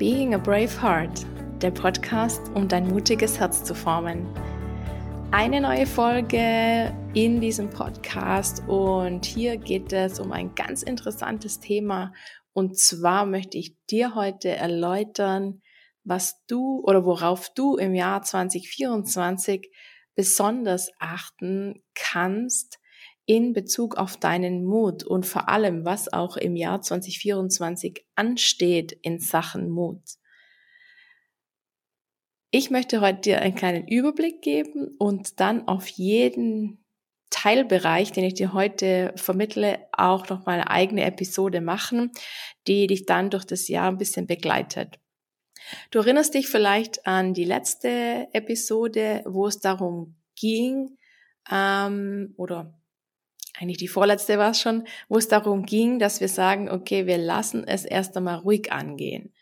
Being a Brave Heart, der Podcast, um dein mutiges Herz zu formen. Eine neue Folge in diesem Podcast und hier geht es um ein ganz interessantes Thema und zwar möchte ich dir heute erläutern, was du oder worauf du im Jahr 2024 besonders achten kannst, in Bezug auf deinen Mut und vor allem, was auch im Jahr 2024 ansteht in Sachen Mut. Ich möchte heute dir einen kleinen Überblick geben und dann auf jeden Teilbereich, den ich dir heute vermittle, auch noch mal eine eigene Episode machen, die dich dann durch das Jahr ein bisschen begleitet. Du erinnerst dich vielleicht an die letzte Episode, wo es darum ging, ähm, oder eigentlich die vorletzte war es schon, wo es darum ging, dass wir sagen, okay, wir lassen es erst einmal ruhig angehen.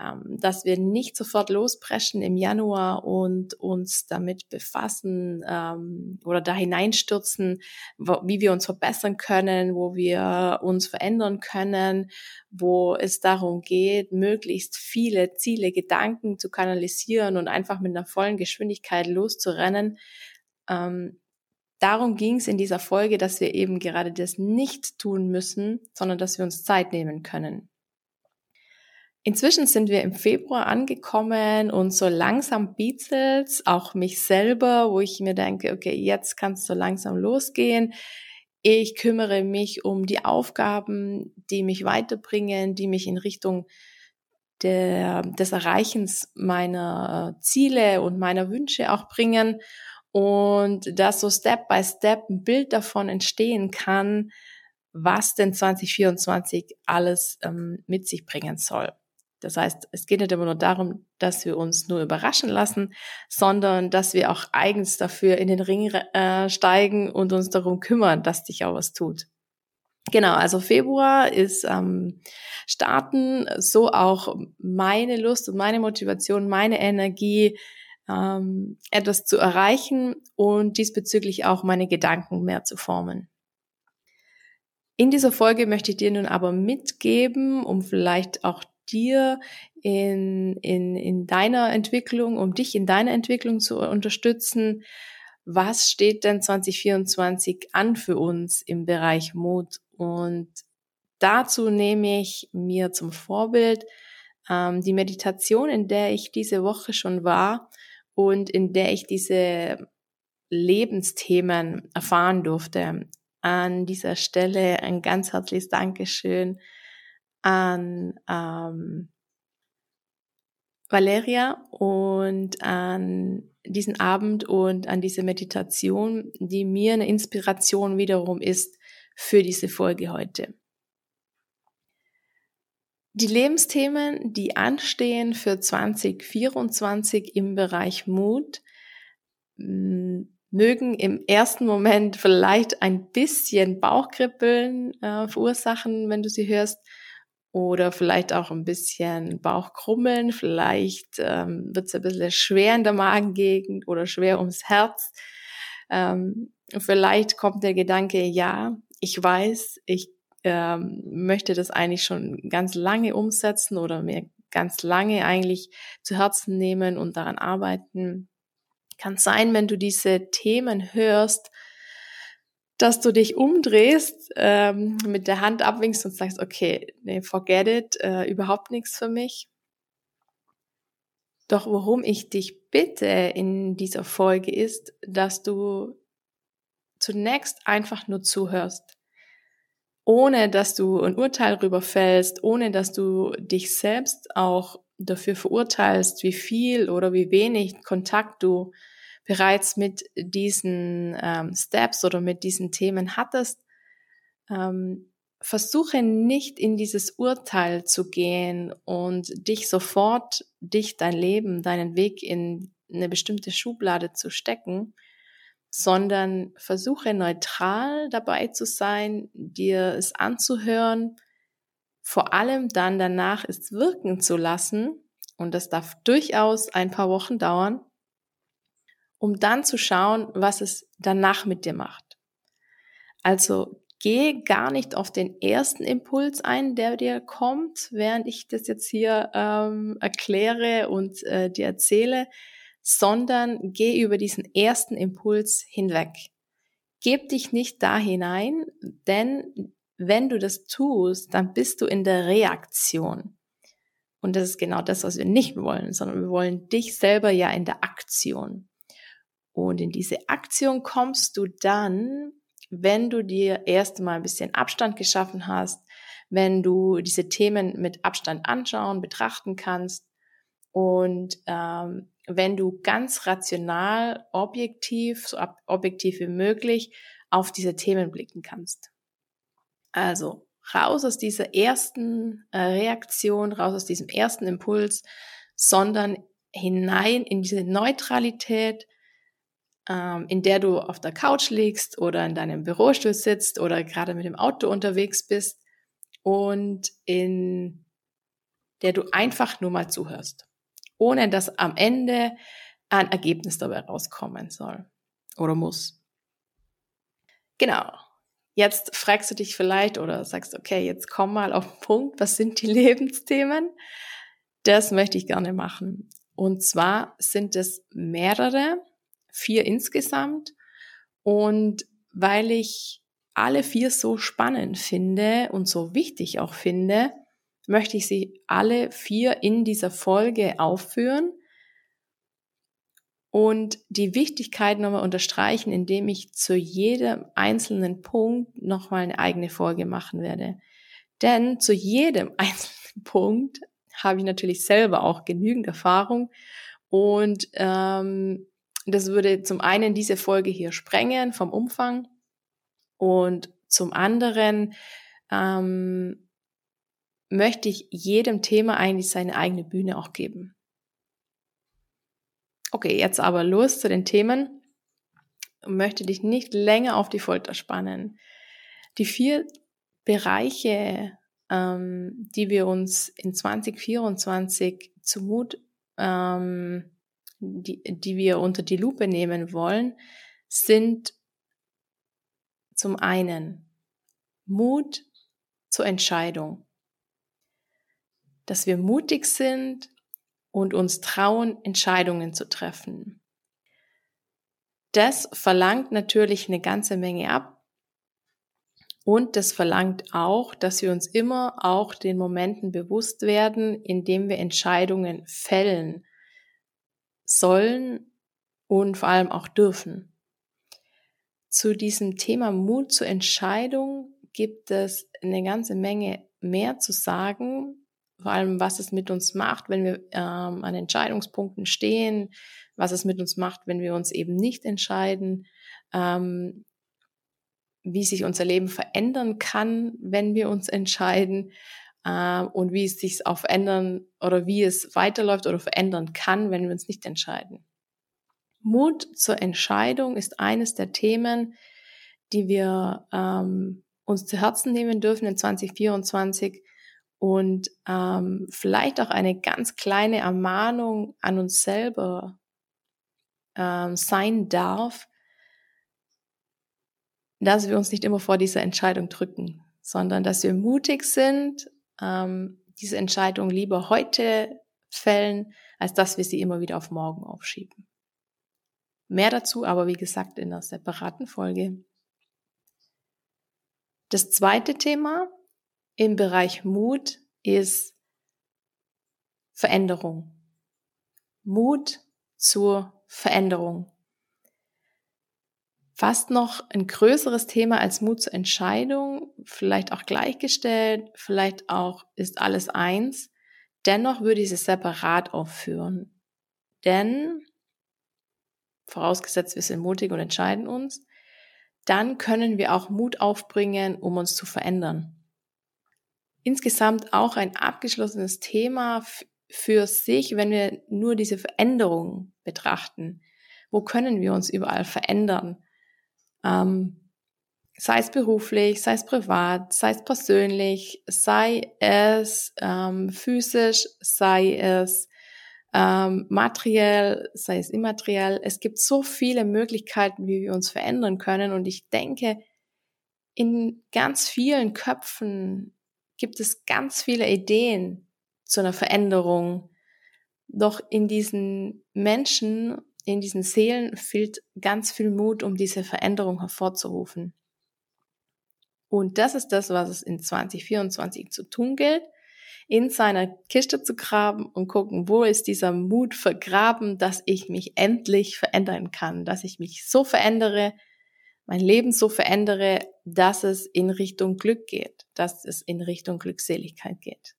Ähm, dass wir nicht sofort lospreschen im Januar und uns damit befassen ähm, oder da hineinstürzen, wie wir uns verbessern können, wo wir uns verändern können, wo es darum geht, möglichst viele Ziele, Gedanken zu kanalisieren und einfach mit einer vollen Geschwindigkeit loszurennen. Ähm, darum ging es in dieser Folge, dass wir eben gerade das nicht tun müssen, sondern dass wir uns Zeit nehmen können. Inzwischen sind wir im Februar angekommen und so langsam bietet's auch mich selber, wo ich mir denke, okay, jetzt kannst du langsam losgehen. Ich kümmere mich um die Aufgaben, die mich weiterbringen, die mich in Richtung der, des Erreichens meiner Ziele und meiner Wünsche auch bringen und dass so Step by Step ein Bild davon entstehen kann, was denn 2024 alles ähm, mit sich bringen soll. Das heißt, es geht nicht immer nur darum, dass wir uns nur überraschen lassen, sondern dass wir auch eigens dafür in den Ring äh, steigen und uns darum kümmern, dass sich auch was tut. Genau, also Februar ist ähm, starten, so auch meine Lust und meine Motivation, meine Energie, ähm, etwas zu erreichen und diesbezüglich auch meine Gedanken mehr zu formen. In dieser Folge möchte ich dir nun aber mitgeben, um vielleicht auch dir in, in, in deiner Entwicklung, um dich in deiner Entwicklung zu unterstützen, was steht denn 2024 an für uns im Bereich Mut? Und dazu nehme ich mir zum Vorbild ähm, die Meditation, in der ich diese Woche schon war und in der ich diese Lebensthemen erfahren durfte. An dieser Stelle ein ganz herzliches Dankeschön an ähm, Valeria und an diesen Abend und an diese Meditation, die mir eine Inspiration wiederum ist für diese Folge heute. Die Lebensthemen, die anstehen für 2024 im Bereich Mut, mögen im ersten Moment vielleicht ein bisschen Bauchkribbeln äh, verursachen, wenn du sie hörst, oder vielleicht auch ein bisschen Bauchkrummeln, vielleicht ähm, wird es ein bisschen schwer in der Magengegend oder schwer ums Herz. Ähm, vielleicht kommt der Gedanke, ja, ich weiß, ich ähm, möchte das eigentlich schon ganz lange umsetzen oder mir ganz lange eigentlich zu Herzen nehmen und daran arbeiten. Kann sein, wenn du diese Themen hörst, dass du dich umdrehst, ähm, mit der Hand abwinkst und sagst, okay, nee, forget it, äh, überhaupt nichts für mich. Doch worum ich dich bitte in dieser Folge ist, dass du zunächst einfach nur zuhörst ohne dass du ein Urteil darüber fällst, ohne dass du dich selbst auch dafür verurteilst, wie viel oder wie wenig Kontakt du bereits mit diesen ähm, Steps oder mit diesen Themen hattest, ähm, versuche nicht in dieses Urteil zu gehen und dich sofort, dich, dein Leben, deinen Weg in eine bestimmte Schublade zu stecken, sondern versuche neutral dabei zu sein, dir es anzuhören, vor allem dann danach es wirken zu lassen, und das darf durchaus ein paar Wochen dauern, um dann zu schauen, was es danach mit dir macht. Also geh gar nicht auf den ersten Impuls ein, der dir kommt, während ich das jetzt hier ähm, erkläre und äh, dir erzähle, sondern geh über diesen ersten Impuls hinweg. Geb dich nicht da hinein, denn wenn du das tust, dann bist du in der Reaktion. Und das ist genau das, was wir nicht wollen, sondern wir wollen dich selber ja in der Aktion. Und in diese Aktion kommst du dann, wenn du dir erst mal ein bisschen Abstand geschaffen hast, wenn du diese Themen mit Abstand anschauen, betrachten kannst und ähm, wenn du ganz rational, objektiv, so objektiv wie möglich auf diese Themen blicken kannst. Also raus aus dieser ersten äh, Reaktion, raus aus diesem ersten Impuls, sondern hinein in diese Neutralität, ähm, in der du auf der Couch liegst oder in deinem Bürostuhl sitzt oder gerade mit dem Auto unterwegs bist und in der du einfach nur mal zuhörst, ohne dass am Ende ein Ergebnis dabei rauskommen soll oder muss. Genau. Jetzt fragst du dich vielleicht oder sagst, okay, jetzt komm mal auf den Punkt, was sind die Lebensthemen? Das möchte ich gerne machen. Und zwar sind es mehrere, vier insgesamt. Und weil ich alle vier so spannend finde und so wichtig auch finde, möchte ich sie alle vier in dieser Folge aufführen und die Wichtigkeit nochmal unterstreichen, indem ich zu jedem einzelnen Punkt nochmal eine eigene Folge machen werde. Denn zu jedem einzelnen Punkt habe ich natürlich selber auch genügend Erfahrung und ähm, das würde zum einen diese Folge hier sprengen vom Umfang und zum anderen ähm, möchte ich jedem Thema eigentlich seine eigene Bühne auch geben. Okay, jetzt aber los zu den Themen. Ich möchte dich nicht länger auf die Folter spannen. Die vier Bereiche, ähm, die wir uns in 2024 zu Mut, ähm, die, die wir unter die Lupe nehmen wollen, sind zum einen Mut zur Entscheidung. Dass wir mutig sind, und uns trauen, Entscheidungen zu treffen. Das verlangt natürlich eine ganze Menge ab. Und das verlangt auch, dass wir uns immer auch den Momenten bewusst werden, in dem wir Entscheidungen fällen sollen und vor allem auch dürfen. Zu diesem Thema Mut zur Entscheidung gibt es eine ganze Menge mehr zu sagen, vor allem was es mit uns macht, wenn wir ähm, an Entscheidungspunkten stehen, was es mit uns macht, wenn wir uns eben nicht entscheiden, ähm, wie sich unser Leben verändern kann, wenn wir uns entscheiden äh, und wie es sich auch verändern oder wie es weiterläuft oder verändern kann, wenn wir uns nicht entscheiden. Mut zur Entscheidung ist eines der Themen, die wir ähm, uns zu Herzen nehmen dürfen in 2024 und ähm, vielleicht auch eine ganz kleine Ermahnung an uns selber ähm, sein darf, dass wir uns nicht immer vor dieser Entscheidung drücken, sondern dass wir mutig sind, ähm, diese Entscheidung lieber heute fällen, als dass wir sie immer wieder auf morgen aufschieben. Mehr dazu aber, wie gesagt, in einer separaten Folge. Das zweite Thema im Bereich Mut ist Veränderung. Mut zur Veränderung. Fast noch ein größeres Thema als Mut zur Entscheidung, vielleicht auch gleichgestellt, vielleicht auch ist alles eins. Dennoch würde ich es separat aufführen. Denn, vorausgesetzt wir sind mutig und entscheiden uns, dann können wir auch Mut aufbringen, um uns zu verändern insgesamt auch ein abgeschlossenes Thema für sich, wenn wir nur diese Veränderung betrachten. Wo können wir uns überall verändern? Ähm, sei es beruflich, sei es privat, sei es persönlich, sei es ähm, physisch, sei es ähm, materiell, sei es immateriell. Es gibt so viele Möglichkeiten, wie wir uns verändern können. Und ich denke, in ganz vielen Köpfen gibt es ganz viele Ideen zu einer Veränderung. Doch in diesen Menschen, in diesen Seelen fehlt ganz viel Mut, um diese Veränderung hervorzurufen. Und das ist das, was es in 2024 zu tun gilt in seiner Kiste zu graben und gucken, wo ist dieser Mut vergraben, dass ich mich endlich verändern kann, dass ich mich so verändere, mein Leben so verändere, dass es in Richtung Glück geht, dass es in Richtung Glückseligkeit geht.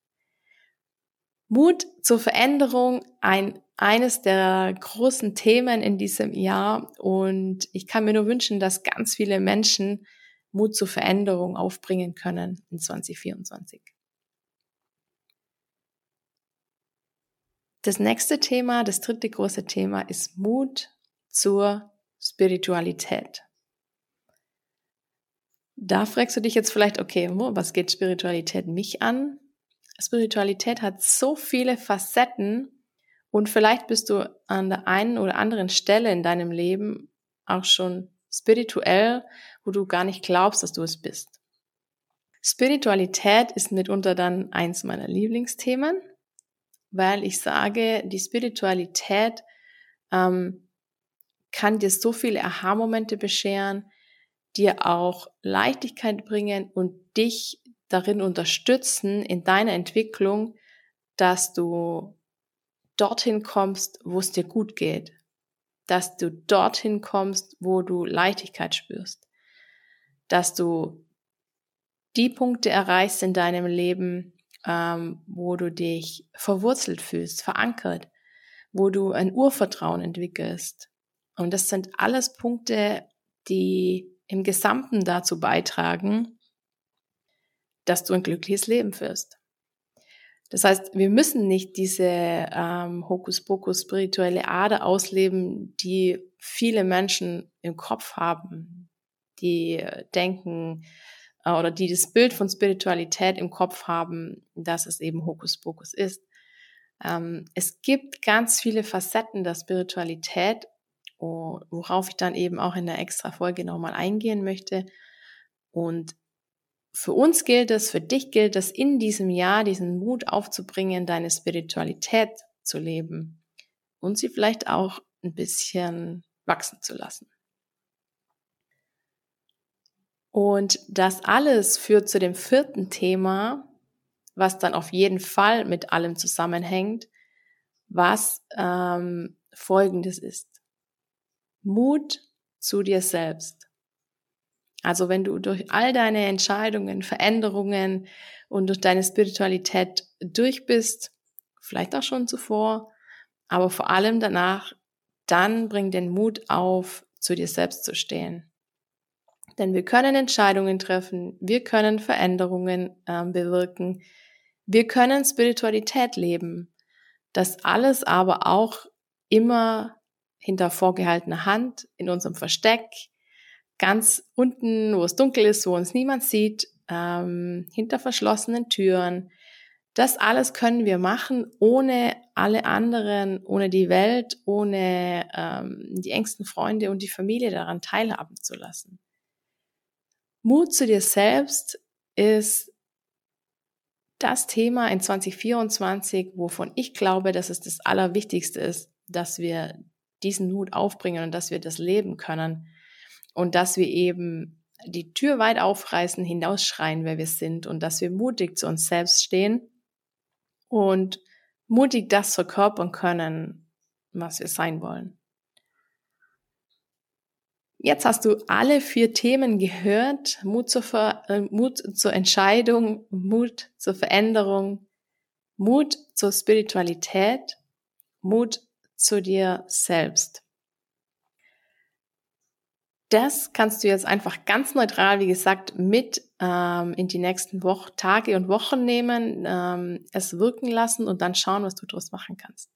Mut zur Veränderung, ein, eines der großen Themen in diesem Jahr und ich kann mir nur wünschen, dass ganz viele Menschen Mut zur Veränderung aufbringen können in 2024. Das nächste Thema, das dritte große Thema ist Mut zur Spiritualität. Da fragst du dich jetzt vielleicht, okay, was geht Spiritualität mich an? Spiritualität hat so viele Facetten und vielleicht bist du an der einen oder anderen Stelle in deinem Leben auch schon spirituell, wo du gar nicht glaubst, dass du es bist. Spiritualität ist mitunter dann eins meiner Lieblingsthemen weil ich sage, die Spiritualität ähm, kann dir so viele Aha-Momente bescheren, dir auch Leichtigkeit bringen und dich darin unterstützen in deiner Entwicklung, dass du dorthin kommst, wo es dir gut geht, dass du dorthin kommst, wo du Leichtigkeit spürst, dass du die Punkte erreichst in deinem Leben, ähm, wo du dich verwurzelt fühlst, verankert, wo du ein Urvertrauen entwickelst. Und das sind alles Punkte, die im Gesamten dazu beitragen, dass du ein glückliches Leben führst. Das heißt, wir müssen nicht diese ähm, Hokuspokus spirituelle Ader ausleben, die viele Menschen im Kopf haben, die denken, äh, oder die das Bild von Spiritualität im Kopf haben, dass es eben Hokuspokus ist. Ähm, es gibt ganz viele Facetten der Spiritualität, worauf ich dann eben auch in der extra Folge nochmal eingehen möchte. Und für uns gilt es, für dich gilt es, in diesem Jahr diesen Mut aufzubringen, deine Spiritualität zu leben und sie vielleicht auch ein bisschen wachsen zu lassen. Und das alles führt zu dem vierten Thema, was dann auf jeden Fall mit allem zusammenhängt, was ähm, folgendes ist. Mut zu dir selbst. Also wenn du durch all deine Entscheidungen, Veränderungen und durch deine Spiritualität durch bist, vielleicht auch schon zuvor, aber vor allem danach, dann bring den Mut auf, zu dir selbst zu stehen. Denn wir können Entscheidungen treffen, wir können Veränderungen äh, bewirken, wir können Spiritualität leben. Das alles aber auch immer hinter vorgehaltener Hand, in unserem Versteck, ganz unten, wo es dunkel ist, wo uns niemand sieht, ähm, hinter verschlossenen Türen. Das alles können wir machen, ohne alle anderen, ohne die Welt, ohne ähm, die engsten Freunde und die Familie daran teilhaben zu lassen. Mut zu dir selbst ist das Thema in 2024, wovon ich glaube, dass es das Allerwichtigste ist, dass wir diesen Mut aufbringen und dass wir das leben können und dass wir eben die Tür weit aufreißen, hinausschreien, wer wir sind und dass wir mutig zu uns selbst stehen und mutig das verkörpern können, was wir sein wollen. Jetzt hast du alle vier Themen gehört. Mut zur, Ver äh, Mut zur Entscheidung, Mut zur Veränderung, Mut zur Spiritualität, Mut zu dir selbst. Das kannst du jetzt einfach ganz neutral, wie gesagt, mit ähm, in die nächsten Wochen, Tage und Wochen nehmen, ähm, es wirken lassen und dann schauen, was du daraus machen kannst.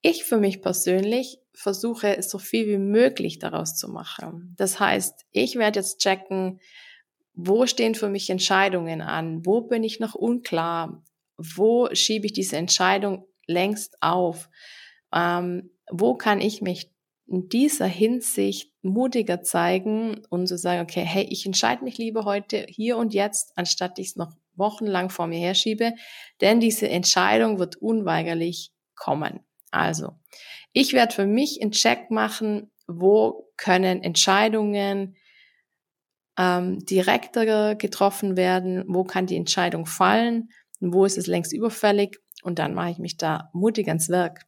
Ich für mich persönlich versuche so viel wie möglich daraus zu machen. Das heißt, ich werde jetzt checken, wo stehen für mich Entscheidungen an? Wo bin ich noch unklar? Wo schiebe ich diese Entscheidung längst auf? Ähm, wo kann ich mich in dieser Hinsicht mutiger zeigen und zu so sagen, okay, hey, ich entscheide mich lieber heute hier und jetzt, anstatt ich es noch wochenlang vor mir herschiebe, denn diese Entscheidung wird unweigerlich kommen. Also, ich werde für mich einen Check machen, wo können Entscheidungen ähm, direkter getroffen werden, wo kann die Entscheidung fallen, wo ist es längst überfällig und dann mache ich mich da mutig ans Werk.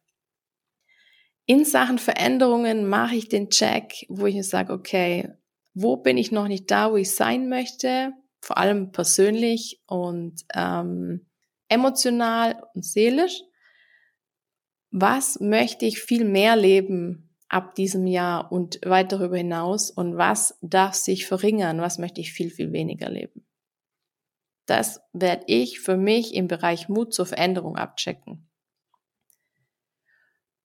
In Sachen Veränderungen mache ich den Check, wo ich mir sage, okay, wo bin ich noch nicht da, wo ich sein möchte, vor allem persönlich und ähm, emotional und seelisch. Was möchte ich viel mehr leben ab diesem Jahr und weit darüber hinaus und was darf sich verringern, was möchte ich viel, viel weniger leben. Das werde ich für mich im Bereich Mut zur Veränderung abchecken.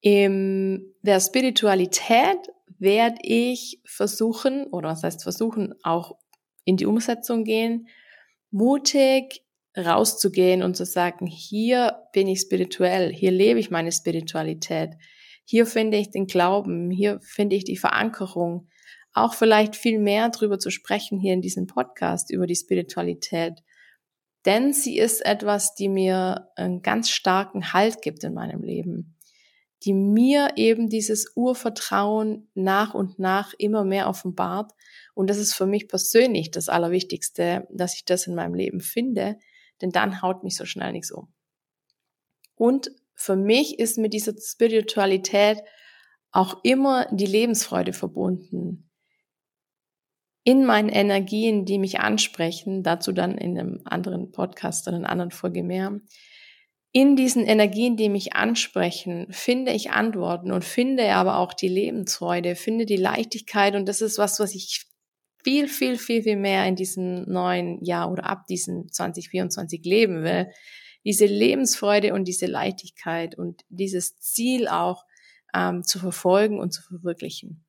In der Spiritualität werde ich versuchen, oder was heißt versuchen, auch in die Umsetzung gehen, mutig rauszugehen und zu sagen, hier bin ich spirituell, hier lebe ich meine Spiritualität, hier finde ich den Glauben, hier finde ich die Verankerung, auch vielleicht viel mehr darüber zu sprechen hier in diesem Podcast über die Spiritualität. Denn sie ist etwas, die mir einen ganz starken Halt gibt in meinem Leben die mir eben dieses Urvertrauen nach und nach immer mehr offenbart. Und das ist für mich persönlich das Allerwichtigste, dass ich das in meinem Leben finde, denn dann haut mich so schnell nichts um. Und für mich ist mit dieser Spiritualität auch immer die Lebensfreude verbunden. In meinen Energien, die mich ansprechen, dazu dann in einem anderen Podcast in einer anderen Folge mehr, in diesen Energien, die mich ansprechen, finde ich Antworten und finde aber auch die Lebensfreude, finde die Leichtigkeit und das ist was, was ich viel, viel, viel, viel mehr in diesem neuen Jahr oder ab diesem 2024 leben will. Diese Lebensfreude und diese Leichtigkeit und dieses Ziel auch ähm, zu verfolgen und zu verwirklichen.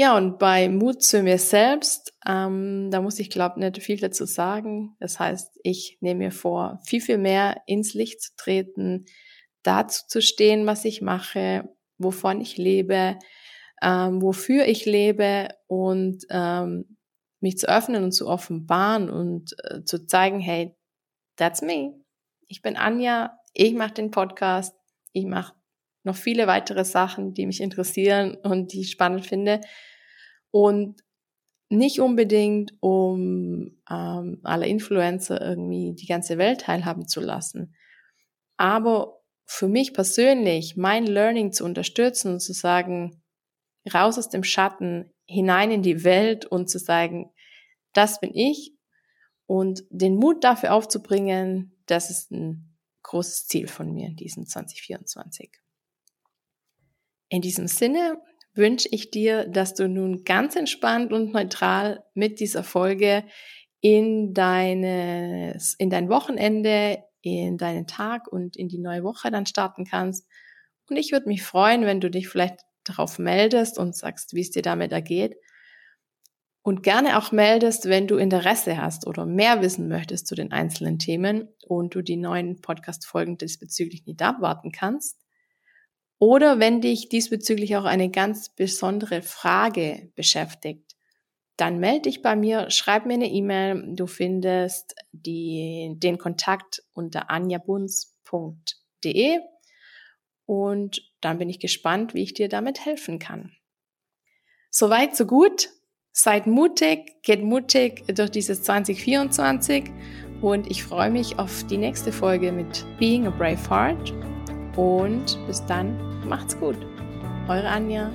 Ja, und bei Mut zu mir selbst, ähm, da muss ich glaube nicht viel dazu sagen. Das heißt, ich nehme mir vor, viel, viel mehr ins Licht zu treten, dazu zu stehen, was ich mache, wovon ich lebe, ähm, wofür ich lebe und ähm, mich zu öffnen und zu offenbaren und äh, zu zeigen, hey, that's me. Ich bin Anja, ich mache den Podcast, ich mache noch viele weitere Sachen, die mich interessieren und die ich spannend finde. Und nicht unbedingt, um ähm, alle Influencer irgendwie die ganze Welt teilhaben zu lassen, aber für mich persönlich mein Learning zu unterstützen und zu sagen, raus aus dem Schatten, hinein in die Welt und zu sagen, das bin ich und den Mut dafür aufzubringen, das ist ein großes Ziel von mir in diesem 2024. In diesem Sinne wünsche ich dir, dass du nun ganz entspannt und neutral mit dieser Folge in deines, in dein Wochenende, in deinen Tag und in die neue Woche dann starten kannst. Und ich würde mich freuen, wenn du dich vielleicht darauf meldest und sagst, wie es dir damit ergeht. Und gerne auch meldest, wenn du Interesse hast oder mehr wissen möchtest zu den einzelnen Themen und du die neuen Podcast-Folgen diesbezüglich nicht abwarten kannst. Oder wenn dich diesbezüglich auch eine ganz besondere Frage beschäftigt, dann melde dich bei mir, schreib mir eine E-Mail. Du findest die, den Kontakt unter anjabuns.de und dann bin ich gespannt, wie ich dir damit helfen kann. Soweit, so gut. Seid mutig, geht mutig durch dieses 2024 und ich freue mich auf die nächste Folge mit Being a Brave Heart und bis dann, macht's gut. Eure Anja.